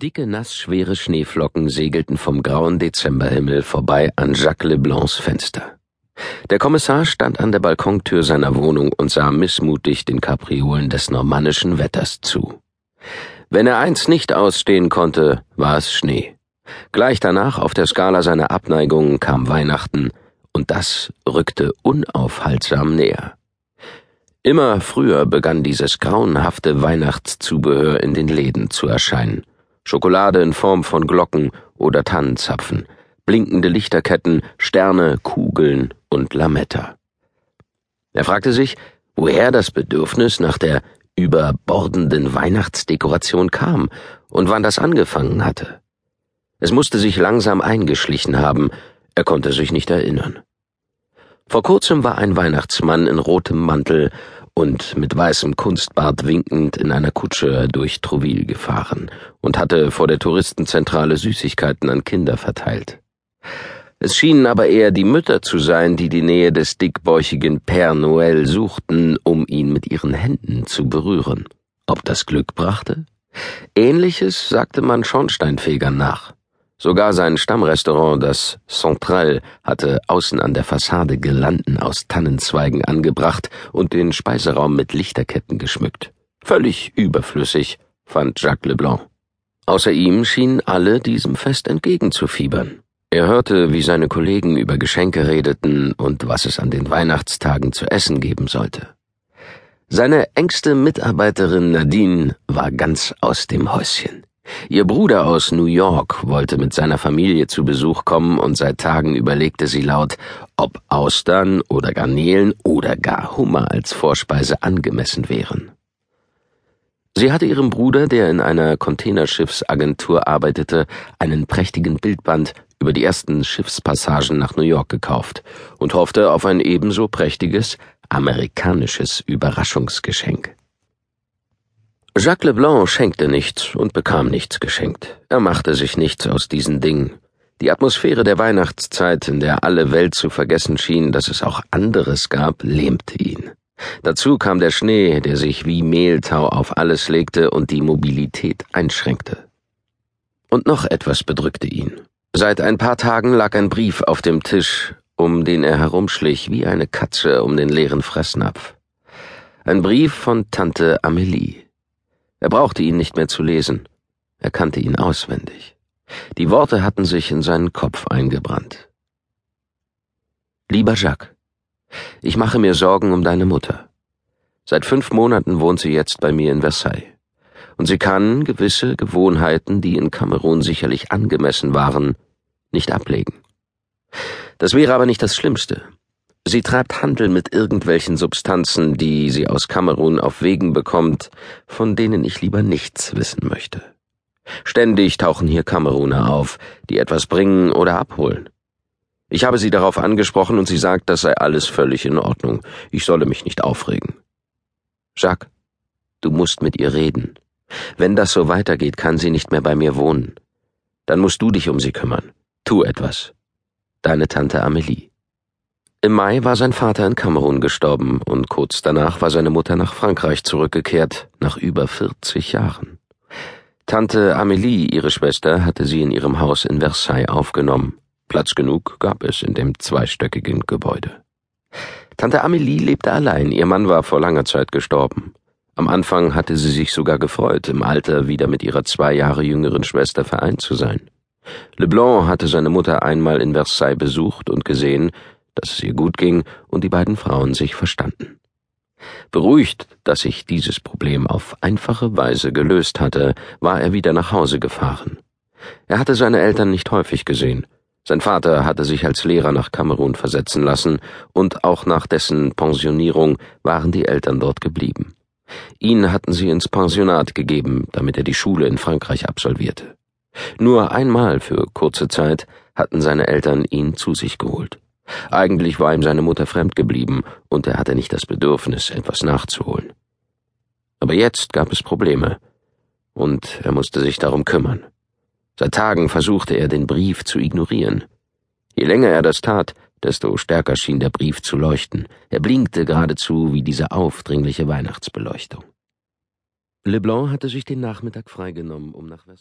Dicke, nassschwere Schneeflocken segelten vom grauen Dezemberhimmel vorbei an Jacques Leblancs Fenster. Der Kommissar stand an der Balkontür seiner Wohnung und sah missmutig den Kapriolen des normannischen Wetters zu. Wenn er eins nicht ausstehen konnte, war es Schnee. Gleich danach auf der Skala seiner Abneigungen kam Weihnachten, und das rückte unaufhaltsam näher. Immer früher begann dieses grauenhafte Weihnachtszubehör in den Läden zu erscheinen. Schokolade in Form von Glocken oder Tannenzapfen, blinkende Lichterketten, Sterne, Kugeln und Lametta. Er fragte sich, woher das Bedürfnis nach der überbordenden Weihnachtsdekoration kam und wann das angefangen hatte. Es musste sich langsam eingeschlichen haben, er konnte sich nicht erinnern. Vor kurzem war ein Weihnachtsmann in rotem Mantel und mit weißem Kunstbart winkend in einer Kutsche durch Trouville gefahren und hatte vor der Touristenzentrale Süßigkeiten an Kinder verteilt. Es schienen aber eher die Mütter zu sein, die die Nähe des dickbäuchigen Père Noël suchten, um ihn mit ihren Händen zu berühren. Ob das Glück brachte? Ähnliches sagte man Schornsteinfegern nach. Sogar sein Stammrestaurant, das Central, hatte außen an der Fassade Girlanden aus Tannenzweigen angebracht und den Speiseraum mit Lichterketten geschmückt. Völlig überflüssig, fand Jacques Leblanc. Außer ihm schienen alle diesem Fest entgegenzufiebern. Er hörte, wie seine Kollegen über Geschenke redeten und was es an den Weihnachtstagen zu essen geben sollte. Seine engste Mitarbeiterin Nadine war ganz aus dem Häuschen. Ihr Bruder aus New York wollte mit seiner Familie zu Besuch kommen und seit Tagen überlegte sie laut, ob Austern oder Garnelen oder gar Hummer als Vorspeise angemessen wären. Sie hatte ihrem Bruder, der in einer Containerschiffsagentur arbeitete, einen prächtigen Bildband über die ersten Schiffspassagen nach New York gekauft und hoffte auf ein ebenso prächtiges amerikanisches Überraschungsgeschenk. Jacques Leblanc schenkte nichts und bekam nichts geschenkt. Er machte sich nichts aus diesen Dingen. Die Atmosphäre der Weihnachtszeit, in der alle Welt zu vergessen schien, dass es auch anderes gab, lähmte ihn. Dazu kam der Schnee, der sich wie Mehltau auf alles legte und die Mobilität einschränkte. Und noch etwas bedrückte ihn. Seit ein paar Tagen lag ein Brief auf dem Tisch, um den er herumschlich wie eine Katze um den leeren Fressnapf. Ein Brief von Tante Amelie. Er brauchte ihn nicht mehr zu lesen. Er kannte ihn auswendig. Die Worte hatten sich in seinen Kopf eingebrannt. Lieber Jacques, ich mache mir Sorgen um deine Mutter. Seit fünf Monaten wohnt sie jetzt bei mir in Versailles. Und sie kann gewisse Gewohnheiten, die in Kamerun sicherlich angemessen waren, nicht ablegen. Das wäre aber nicht das Schlimmste. Sie treibt Handel mit irgendwelchen Substanzen, die sie aus Kamerun auf Wegen bekommt, von denen ich lieber nichts wissen möchte. Ständig tauchen hier Kameruner auf, die etwas bringen oder abholen. Ich habe sie darauf angesprochen und sie sagt, das sei alles völlig in Ordnung. Ich solle mich nicht aufregen. Jacques, du musst mit ihr reden. Wenn das so weitergeht, kann sie nicht mehr bei mir wohnen. Dann musst du dich um sie kümmern. Tu etwas. Deine Tante Amelie. Im Mai war sein Vater in Kamerun gestorben und kurz danach war seine Mutter nach Frankreich zurückgekehrt, nach über 40 Jahren. Tante Amélie, ihre Schwester, hatte sie in ihrem Haus in Versailles aufgenommen. Platz genug gab es in dem zweistöckigen Gebäude. Tante Amélie lebte allein, ihr Mann war vor langer Zeit gestorben. Am Anfang hatte sie sich sogar gefreut, im Alter wieder mit ihrer zwei Jahre jüngeren Schwester vereint zu sein. Leblanc hatte seine Mutter einmal in Versailles besucht und gesehen, dass es ihr gut ging und die beiden Frauen sich verstanden. Beruhigt, dass sich dieses Problem auf einfache Weise gelöst hatte, war er wieder nach Hause gefahren. Er hatte seine Eltern nicht häufig gesehen. Sein Vater hatte sich als Lehrer nach Kamerun versetzen lassen, und auch nach dessen Pensionierung waren die Eltern dort geblieben. Ihn hatten sie ins Pensionat gegeben, damit er die Schule in Frankreich absolvierte. Nur einmal für kurze Zeit hatten seine Eltern ihn zu sich geholt. Eigentlich war ihm seine Mutter fremd geblieben, und er hatte nicht das Bedürfnis, etwas nachzuholen. Aber jetzt gab es Probleme, und er musste sich darum kümmern. Seit Tagen versuchte er, den Brief zu ignorieren. Je länger er das tat, desto stärker schien der Brief zu leuchten. Er blinkte geradezu wie diese aufdringliche Weihnachtsbeleuchtung. Leblanc hatte sich den Nachmittag freigenommen, um nach Versailles